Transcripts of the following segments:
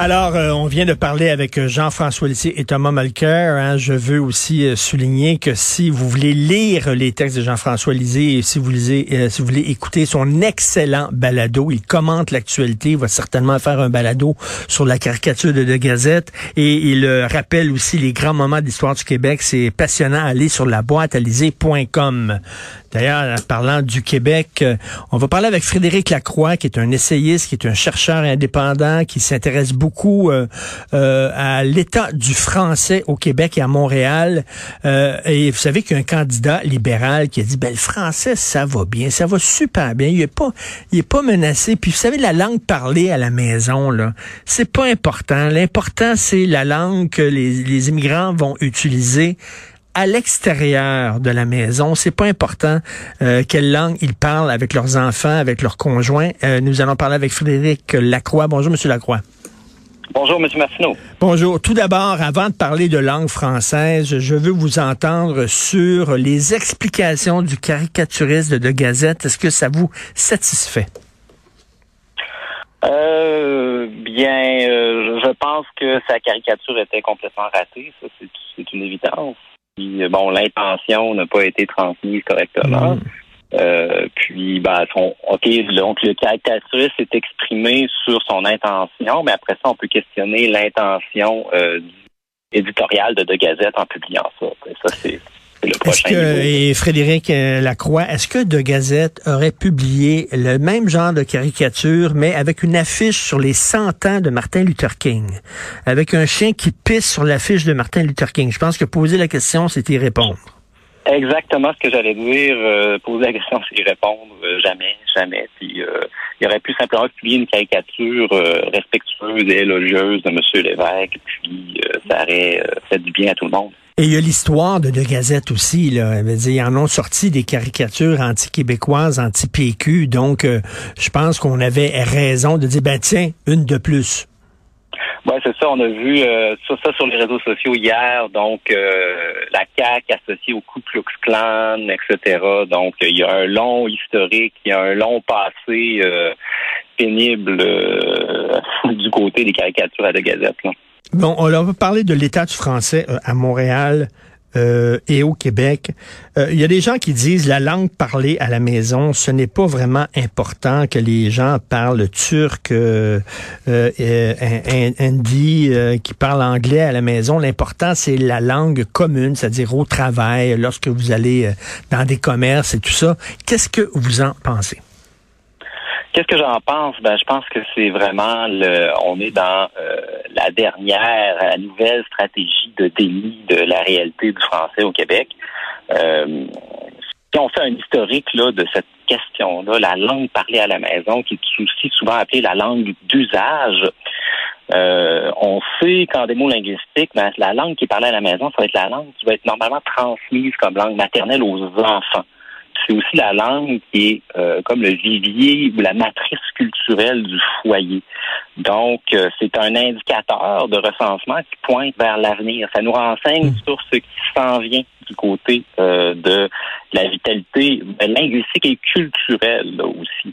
Alors, euh, on vient de parler avec euh, Jean-François Lissier et Thomas Malker. Hein. Je veux aussi euh, souligner que si vous voulez lire les textes de Jean-François Lisée et si vous lisez, si vous voulez écouter son excellent balado, il commente l'actualité, il va certainement faire un balado sur la caricature de De Gazette et il rappelle aussi les grands moments d'histoire du Québec. C'est passionnant. Allez sur la boîte à D'ailleurs, parlant du Québec, on va parler avec Frédéric Lacroix, qui est un essayiste, qui est un chercheur indépendant, qui s'intéresse beaucoup beaucoup euh, euh, à l'état du français au Québec et à Montréal. Euh, et vous savez qu'il y a un candidat libéral qui a dit, ben, le français, ça va bien, ça va super bien. Il est pas, il est pas menacé. Puis vous savez, la langue parlée à la maison, là, c'est pas important. L'important, c'est la langue que les, les immigrants vont utiliser à l'extérieur de la maison. C'est pas important euh, quelle langue ils parlent avec leurs enfants, avec leurs conjoints. Euh, nous allons parler avec Frédéric Lacroix. Bonjour, Monsieur Lacroix. Bonjour, M. Martineau. Bonjour. Tout d'abord, avant de parler de langue française, je veux vous entendre sur les explications du caricaturiste de Gazette. Est-ce que ça vous satisfait? Euh, bien, euh, je pense que sa caricature était complètement ratée. Ça, c'est une évidence. bon, l'intention n'a pas été transmise correctement. Mm. Euh, puis, ben, son, OK, donc le caricaturiste s'est exprimé sur son intention, mais après ça, on peut questionner l'intention euh, éditoriale de De Gazette en publiant ça. Ça, c'est le prochain. Que, et Frédéric euh, Lacroix, est-ce que De Gazette aurait publié le même genre de caricature, mais avec une affiche sur les 100 ans de Martin Luther King, avec un chien qui pisse sur l'affiche de Martin Luther King? Je pense que poser la question, c'est y répondre. Exactement ce que j'allais dire. Euh, poser la question, c'est répondre. Euh, jamais, jamais. Puis euh, il aurait pu simplement publier une caricature respectueuse et élogieuse de M. Lévesque, puis ça aurait fait du bien à tout le monde. Et il y a l'histoire de De Gazette aussi. Là. Dire, ils en ont sorti des caricatures anti-québécoises, anti-PQ. Donc, je pense qu'on avait raison de dire, ben tiens, une de plus. Oui, c'est ça. On a vu euh, ça, sur les réseaux sociaux hier. Donc, euh, la CAQ associée au Ku Klux Klan, etc. Donc, il y a un long historique, il y a un long passé euh, pénible du côté des caricatures à la Gazette. Bon, on va parler de l'état du français à Montréal. Euh, et au Québec. Euh, il y a des gens qui disent la langue parlée à la maison, ce n'est pas vraiment important que les gens parlent turc, euh, euh hindi, qui parlent anglais à la maison. L'important, c'est la langue commune, c'est-à-dire au travail, lorsque vous allez dans des commerces et tout ça. Qu'est-ce que vous en pensez? Qu'est-ce que j'en pense? Ben, je pense que c'est vraiment le, on est dans euh, dernière, la nouvelle stratégie de déni de la réalité du français au Québec. Euh, si on fait un historique là, de cette question-là, la langue parlée à la maison, qui est aussi souvent appelée la langue d'usage, euh, on sait qu'en des mots linguistiques, ben, la langue qui est parlée à la maison, ça va être la langue qui va être normalement transmise comme langue maternelle aux enfants c'est aussi la langue qui est euh, comme le vivier ou la matrice culturelle du foyer. Donc, euh, c'est un indicateur de recensement qui pointe vers l'avenir. Ça nous renseigne hmm. sur ce qui s'en vient du côté euh, de la vitalité linguistique et culturelle aussi.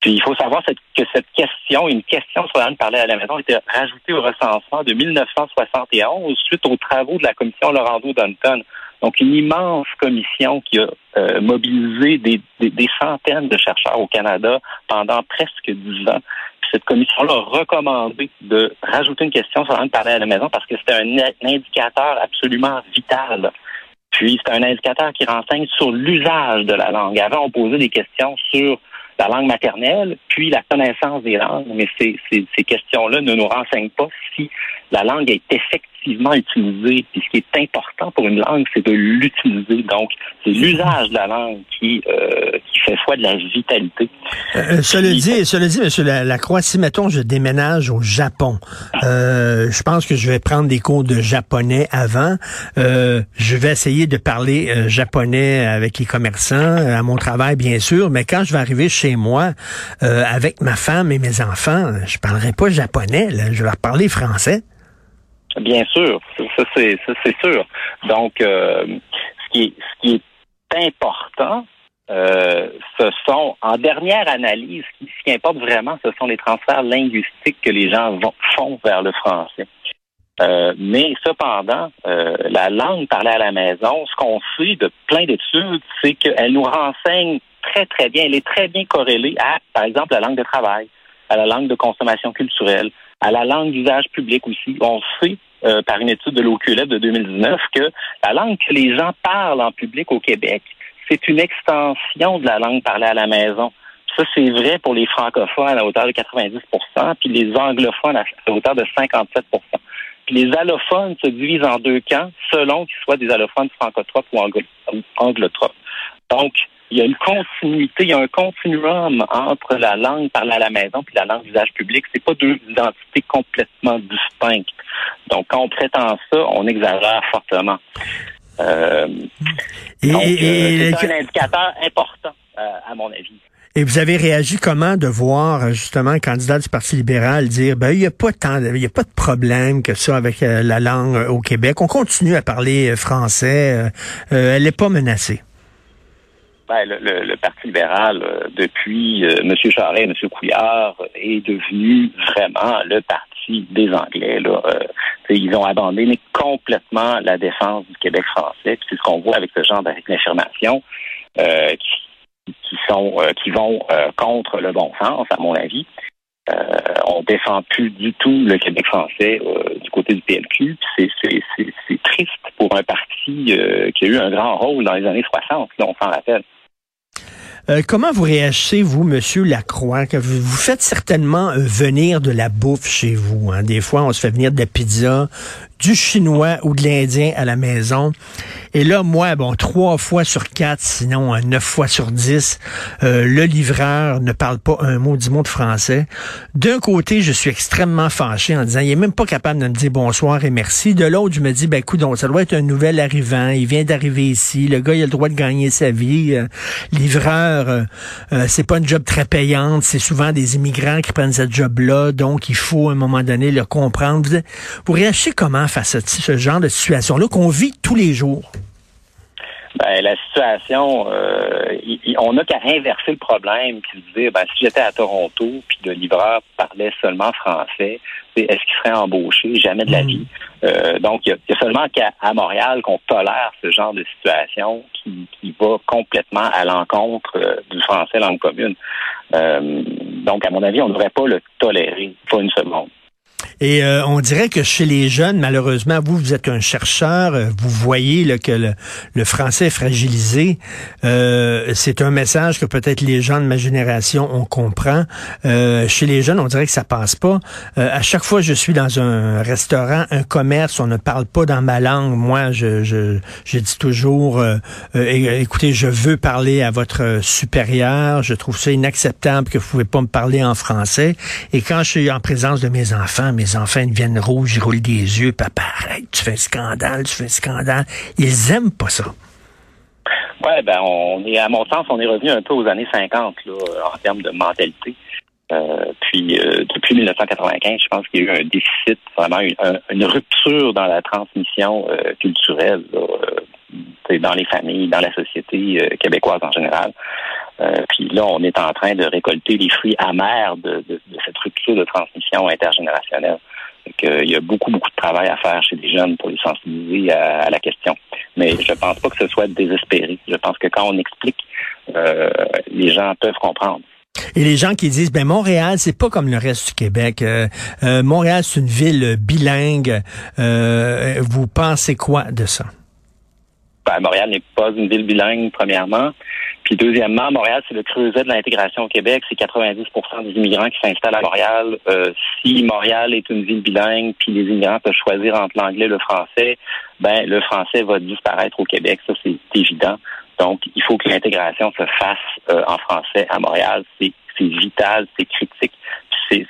Puis il faut savoir que cette question, une question sur la langue parlée à la maison, a été rajoutée au recensement de 1971 suite aux travaux de la commission Laurando-Dunton. Donc, une immense commission qui a euh, mobilisé des, centaines de chercheurs au Canada pendant presque dix ans. cette commission-là a recommandé de rajouter une question sur langue parlée à la maison parce que c'était un, indicateur absolument vital. Puis, c'est un indicateur qui renseigne sur l'usage de la langue. Avant, on posait des questions sur la langue maternelle, puis la connaissance des langues, mais ces, ces questions-là ne nous renseignent pas si la langue est effective utilisé. Puis ce qui est important pour une langue, c'est de l'utiliser. Donc, c'est l'usage de la langue qui, euh, qui fait foi de la vitalité. Euh, euh cela dit, cela dit, Monsieur Lacroix, si mettons je déménage au Japon, euh, je pense que je vais prendre des cours de japonais avant. Euh, je vais essayer de parler euh, japonais avec les commerçants à mon travail, bien sûr. Mais quand je vais arriver chez moi avec ma femme et mes enfants, je parlerai pas japonais. Là, je vais parler français. Bien sûr, ça c'est sûr. Donc, euh, ce, qui est, ce qui est important, euh, ce sont, en dernière analyse, ce qui, importe vraiment, ce sont les transferts linguistiques que les gens vont, font vers le français. Euh, mais cependant, la langue parlée à la maison, ce qu'on sait de plein d'études, c'est qu'elle nous renseigne très, très bien. Elle est très bien corrélée à, par exemple, la langue de travail, à la langue de consommation culturelle, à la langue d'usage public aussi. On sait euh, par une étude de l'OQLF de 2019 que la langue que les gens parlent en public au Québec, c'est une extension de la langue parlée à la maison. Ça, c'est vrai pour les francophones à hauteur de 90% puis les anglophones à hauteur de 57 puis les allophones se divisent en deux camps selon qu'ils soient des allophones francotropes ou anglotropes. Donc, il y a une continuité, il y a un continuum entre la langue parlée à la maison et la langue d'usage public. C'est pas deux identités complètement distinctes. Donc, quand on prétend ça, on exagère fortement. Euh, et, euh, c'est un indicateur important, euh, à mon avis. Et vous avez réagi comment de voir justement un candidat du Parti libéral dire ben il n'y a pas tant il y a pas de problème que ça avec la langue au Québec. On continue à parler français, elle n'est pas menacée. Ben, le, Parti libéral, euh, depuis euh, M. Charest et M. Couillard, est devenu vraiment le parti des Anglais. Là. Euh, ils ont abandonné complètement la défense du Québec français. C'est ce qu'on voit avec ce genre d'affirmations qui, qui, sont qui vont contre le bon sens, à mon avis. on défend plus du tout le Québec français du côté du PLQ. C'est triste pour un parti qui a eu un grand rôle dans les années 60, là, on s'en rappelle. Euh, comment vous réagissez, vous, Monsieur Lacroix, que vous, vous faites certainement euh, venir de la bouffe chez vous. Hein? Des fois, on se fait venir de la pizza, du chinois ou de l'indien à la maison. Et là, moi, bon, trois fois sur quatre, sinon euh, neuf fois sur dix, euh, le livreur ne parle pas un mot du mot de français. D'un côté, je suis extrêmement fâché en disant, il est même pas capable de me dire bonsoir et merci. De l'autre, je me dis, ben écoute, ça doit être un nouvel arrivant. Il vient d'arriver ici. Le gars, il a le droit de gagner sa vie. Euh, livreur, c'est pas une job très payante. C'est souvent des immigrants qui prennent ce job-là. Donc, il faut à un moment donné le comprendre. Vous, vous réagissez comment face à ce genre de situation-là qu'on vit tous les jours? Ben, la situation, euh, on n'a qu'à inverser le problème, puis se dire, ben, si j'étais à Toronto, puis le livreur parlait seulement français, est-ce qu'il serait embauché? Jamais de la hmm. vie. Euh, donc, il y, a seulement qu'à Montréal qu'on tolère ce genre de situation qui, qui va complètement à l'encontre euh, du français langue commune. donc, à mon avis, on ne devrait pas le tolérer, pas une seconde. Et euh, on dirait que chez les jeunes, malheureusement, vous, vous êtes un chercheur, euh, vous voyez là, que le, français est fragilisé. Euh, c'est un message que peut-être les gens de ma génération, on comprend. chez les jeunes, on dirait que ça passe pas. à chaque fois je suis dans un restaurant, un commerce, on ne parle pas dans ma langue. Moi, je, je, je dis toujours, écoutez, je veux parler à votre supérieur. Je trouve ça inacceptable que vous pouvez pas me parler en français. Et quand je suis en présence de mes enfants, enfants deviennent rouges, ils roulent des yeux, papa, arrête, tu fais un scandale, tu fais un scandale. Ils aiment pas ça. Ouais, ben on est, à mon sens, on est revenu un peu aux années 50 là, en termes de mentalité. Euh, puis euh, depuis 1995, je pense qu'il y a eu un déficit, vraiment une, rupture dans la transmission euh, culturelle dans les familles, dans la société québécoise en général. Puis là, on est en train de récolter les fruits amers de, de cette rupture de transmission intergénérationnelle. il y a beaucoup, beaucoup de travail à faire chez les jeunes pour les sensibiliser à, la question. Mais je ne pense pas que ce soit désespéré. Je pense que quand on explique, les gens peuvent comprendre. Et les gens qui disent, ben Montréal, c'est pas comme le reste du Québec. Euh, euh, Montréal, c'est une ville bilingue. Euh, vous pensez quoi de ça? Ben, Montréal n'est pas une ville bilingue, premièrement. Puis deuxièmement, Montréal, c'est le creuset de l'intégration au Québec. C'est 90% des immigrants qui s'installent à Montréal. si Montréal est une ville bilingue, puis les immigrants peuvent choisir entre l'anglais et le français, ben le français va disparaître au Québec. Ça, c'est évident. Donc, il faut que l'intégration se fasse euh, en français à Montréal. C'est vital, c'est critique.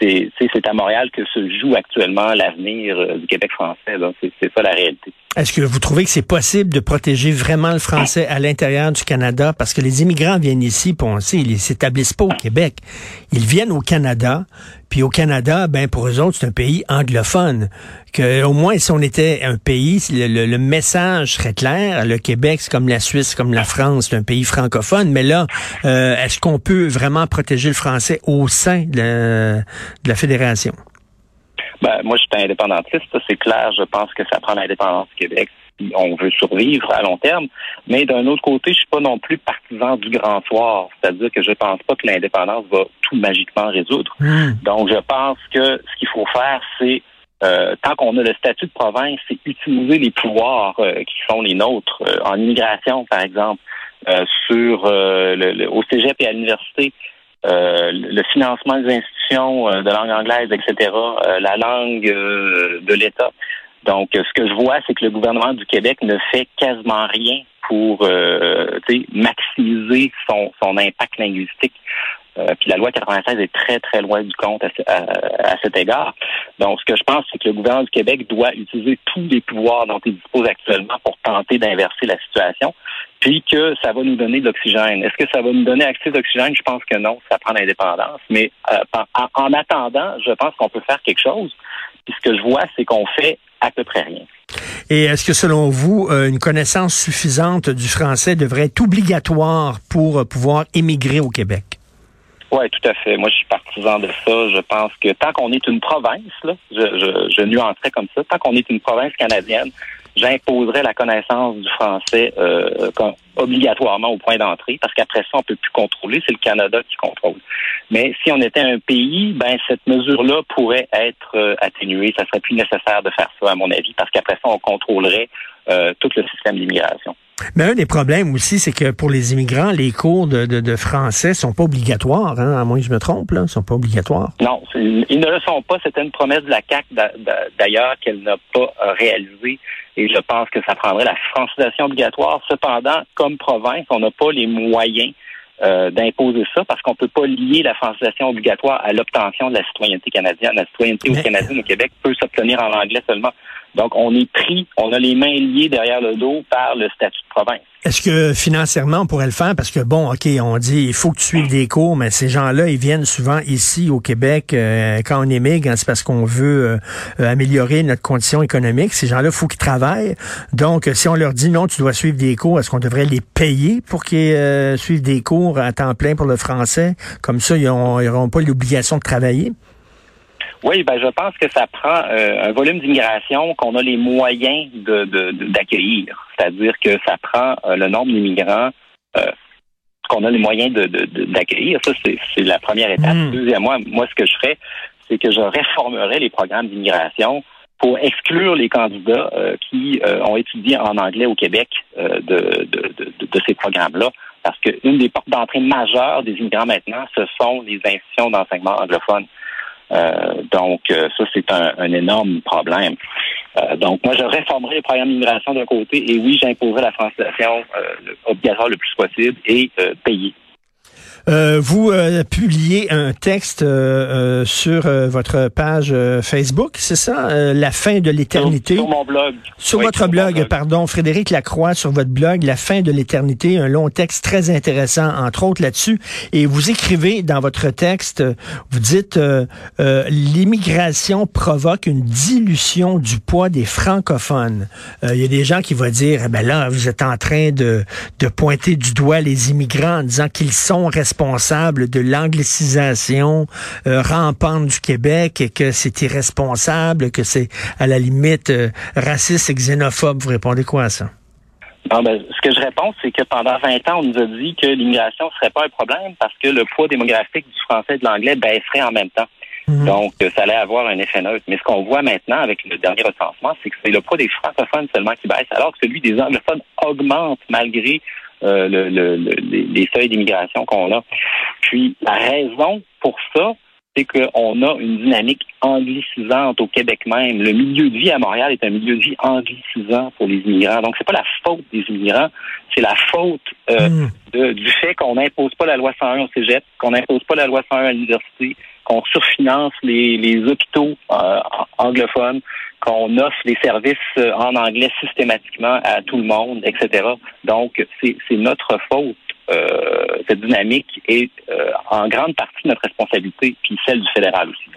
C'est à Montréal que se joue actuellement l'avenir euh, du Québec français. C'est ça la réalité. Est-ce que vous trouvez que c'est possible de protéger vraiment le français à l'intérieur du Canada? Parce que les immigrants viennent ici, pour on sait, ils s'établissent pas au Québec. Ils viennent au Canada, Puis au Canada, ben pour eux autres, c'est un pays anglophone. Que au moins, si on était un pays, le, message serait clair. Le Québec, c'est comme la Suisse, comme la France, c'est un pays francophone. Mais là, euh, est-ce qu'on peut vraiment protéger le français au sein de la, fédération? Ben, moi, je suis indépendantiste, c'est clair. Je pense que ça prend l'indépendance du Québec on veut survivre à long terme. Mais d'un autre côté, je suis pas non plus partisan du grand soir. C'est-à-dire que je pense pas que l'indépendance va tout magiquement résoudre. Hmm. Donc, je pense que ce qu'il faut faire, c'est euh, tant qu'on a le statut de province, c'est utiliser les pouvoirs euh, qui sont les nôtres euh, en immigration, par exemple, sur le, au cégep et à l'université, le financement des institutions de langue anglaise, etc., la langue de l'État. Donc, ce que je vois, c'est que le gouvernement du Québec ne fait quasiment rien pour maximiser son, son impact linguistique. Euh, puis la loi 96 est très, très loin du compte à, cet égard. Donc, ce que je pense, c'est que le gouvernement du Québec doit utiliser tous les pouvoirs dont il dispose actuellement pour tenter d'inverser la situation, puis que ça va nous donner de l'oxygène. Est-ce que ça va nous donner accès d'oxygène? Je pense que non, ça prend l'indépendance. Mais euh, en, attendant, je pense qu'on peut faire quelque chose. Puis ce que je vois, c'est qu'on fait à peu près rien. Et est-ce que selon vous, euh, une connaissance suffisante du français devrait être obligatoire pour pouvoir émigrer au Québec? Oui, tout à fait. Moi, je suis partisan de ça. Je pense que tant qu'on est une province, là, je, je, je nuancerais comme ça, tant qu'on est une province canadienne, j'imposerais la connaissance du français euh, obligatoirement au point d'entrée, parce qu'après ça, on peut plus contrôler. C'est le Canada qui contrôle. Mais si on était un pays, ben cette mesure-là pourrait être euh, atténuée. Ça serait plus nécessaire de faire ça, à mon avis, parce qu'après ça, on contrôlerait euh, tout le système d'immigration. Mais un des problèmes aussi, c'est que pour les immigrants, les cours de, de, de français sont pas obligatoires, hein, à moins que je me trompe, là, sont pas obligatoires. Non, ils ne le sont pas. C'était une promesse de la CAC d'ailleurs qu'elle n'a pas euh, réalisée. Et je pense que ça prendrait la francisation obligatoire. Cependant, comme province, on n'a pas les moyens euh, d'imposer ça parce qu'on peut pas lier la francisation obligatoire à l'obtention de la citoyenneté canadienne. La citoyenneté au canadienne au Québec peut s'obtenir en anglais seulement. Donc, on est pris, on a les mains liées derrière le dos par le statut de province. Est-ce que financièrement, on pourrait le faire? Parce que, bon, OK, on dit, il faut que tu suives des cours, mais ces gens-là, ils viennent souvent ici au Québec euh, quand on émigre, c'est parce qu'on veut euh, améliorer notre condition économique. Ces gens-là, il faut qu'ils travaillent. Donc, si on leur dit, non, tu dois suivre des cours, est-ce qu'on devrait les payer pour qu'ils euh, suivent des cours à temps plein pour le français? Comme ça, ils n'auront pas l'obligation de travailler? Oui, ben je pense que ça prend euh, un volume d'immigration qu'on a les moyens de, d'accueillir. C'est-à-dire que ça prend euh, le nombre d'immigrants euh, qu'on a les moyens de, d'accueillir. Ça, c'est, la première étape. Hmm. Deuxièmement, moi, ce que je ferais, c'est que je réformerais les programmes d'immigration pour exclure les candidats qui ont étudié en anglais au Québec de, de, de, ces programmes-là. Parce qu'une des portes d'entrée majeures des immigrants maintenant, ce sont les institutions d'enseignement anglophones. Euh, donc, euh, ça, c'est un, énorme problème. Euh, donc, moi, je réformerai les programmes d'immigration d'un côté et oui, j'imposerai la francisation obligatoire le plus possible et payer. Euh, vous euh, publiez un texte euh, sur votre page Facebook, c'est ça? la fin de l'éternité? Sur, mon blog. Sur votre blog, pardon, Frédéric Lacroix, sur votre blog, La fin de l'éternité, un long texte très intéressant, entre autres là-dessus. Et vous écrivez dans votre texte, vous dites, l'immigration provoque une dilution du poids des francophones. Il y a des gens qui vont dire, eh ben là, vous êtes en train de, de pointer du doigt les immigrants en disant qu'ils sont responsables responsable de l'anglicisation euh, rampante du Québec et que c'est irresponsable, que c'est à la limite euh, raciste et xénophobe. Vous répondez quoi à ça? ben, ce que je réponds, c'est que pendant 20 ans, on nous a dit que l'immigration ne serait pas un problème parce que le poids démographique du français et de l'anglais baisserait en même temps. Mhm. Donc, euh, ça allait avoir un effet neutre. Mais ce qu'on voit maintenant avec le dernier recensement, c'est que c'est le poids des francophones seulement qui baisse, alors que celui des anglophones augmente malgré euh, le, le, les seuils d'immigration qu'on a. Puis la raison pour ça, c'est qu'on a une dynamique anglicisante au Québec même. Le milieu de vie à Montréal est un milieu de vie anglicisant pour les immigrants. Donc, c'est pas la faute des immigrants, c'est la faute euh, hmm. de, du fait qu'on n'impose pas la loi 101 au cégep, qu'on n'impose pas la loi 101 à l'université, qu'on surfinance les, les hôpitaux euh, anglophones, qu'on offre les services en anglais systématiquement à tout le monde, etc. Donc, c'est notre faute cette dynamique est en grande partie notre responsabilité, puis celle du fédéral aussi.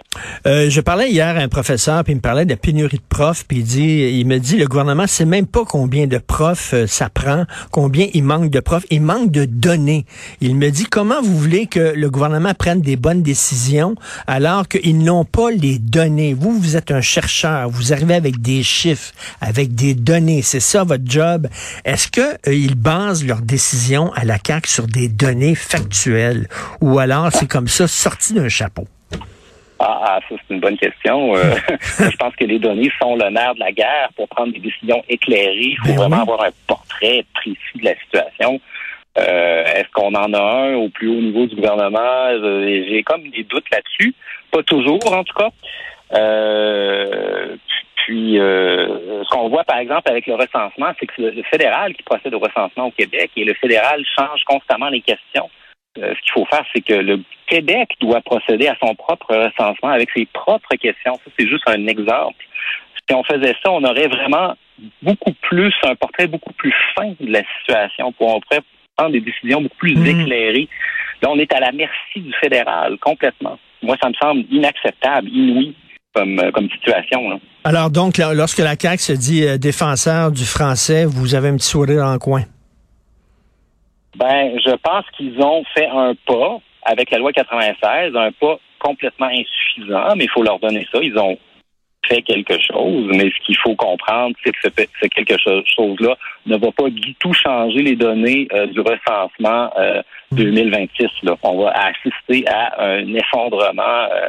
Euh, je parlais hier à un professeur, puis il me parlait de pénurie de profs, puis il dit, il me dit, le gouvernement sait même pas combien de profs euh, ça prend, combien il manque de profs, il manque de données. Il me dit, comment vous voulez que le gouvernement prenne des bonnes décisions alors qu'ils n'ont pas les données? Vous, vous êtes un chercheur, vous arrivez avec des chiffres, avec des données, c'est ça votre job. Est-ce que euh, ils basent leurs décisions à la CAQ? Sur des données factuelles, ou alors c'est comme ça sorti d'un chapeau? Ah, ah, ça, c'est une bonne question. Euh, je pense que les données sont le nerf de la guerre pour prendre des décisions éclairées. Il faut ben vraiment avoir un portrait précis de la situation. Euh, est-ce qu'on en a un au plus haut niveau du gouvernement? Euh, j'ai comme des doutes là-dessus. Pas toujours, en tout cas. Puis, ce qu'on voit, par exemple, avec le recensement, c'est que le fédéral qui procède au recensement au Québec et le fédéral change constamment les questions. Euh, ce qu'il faut faire, c'est que le Québec doit procéder à son propre recensement avec ses propres questions. Ça, c'est juste un exemple. Si on faisait ça, on aurait vraiment beaucoup plus, un portrait beaucoup plus fin de la situation. Pour, on pourrait prendre des décisions beaucoup plus mmh. éclairées. Là, on est à la merci du fédéral, complètement. Moi, ça me semble inacceptable, inouï comme, euh, comme situation. Alors donc, lorsque la CAQ se dit euh, défenseur du français, vous avez un petit sourire dans le coin? Ben, je pense qu'ils ont fait un pas avec la loi 96, un pas complètement insuffisant, mais il faut leur donner ça. Ils ont fait quelque chose, mais ce qu'il faut comprendre, c'est que ce, quelque chose-là ne va pas du tout changer les données euh, du recensement 2026. Euh, là. On va assister à un effondrement euh,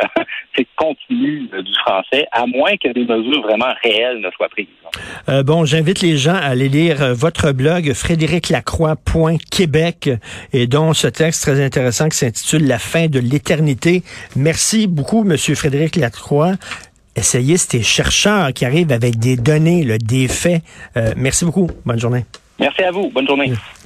continu du français, à moins que des mesures vraiment réelles ne soient prises. bon, j'invite les gens à aller lire votre blog frédériclacroix.québec et dont ce texte très intéressant qui s'intitule La fin de l'éternité. Merci beaucoup, Monsieur Frédéric Lacroix essayistes et chercheurs qui arrivent avec des données, des faits. Euh, merci beaucoup. Bonne journée. Merci à vous. Bonne journée.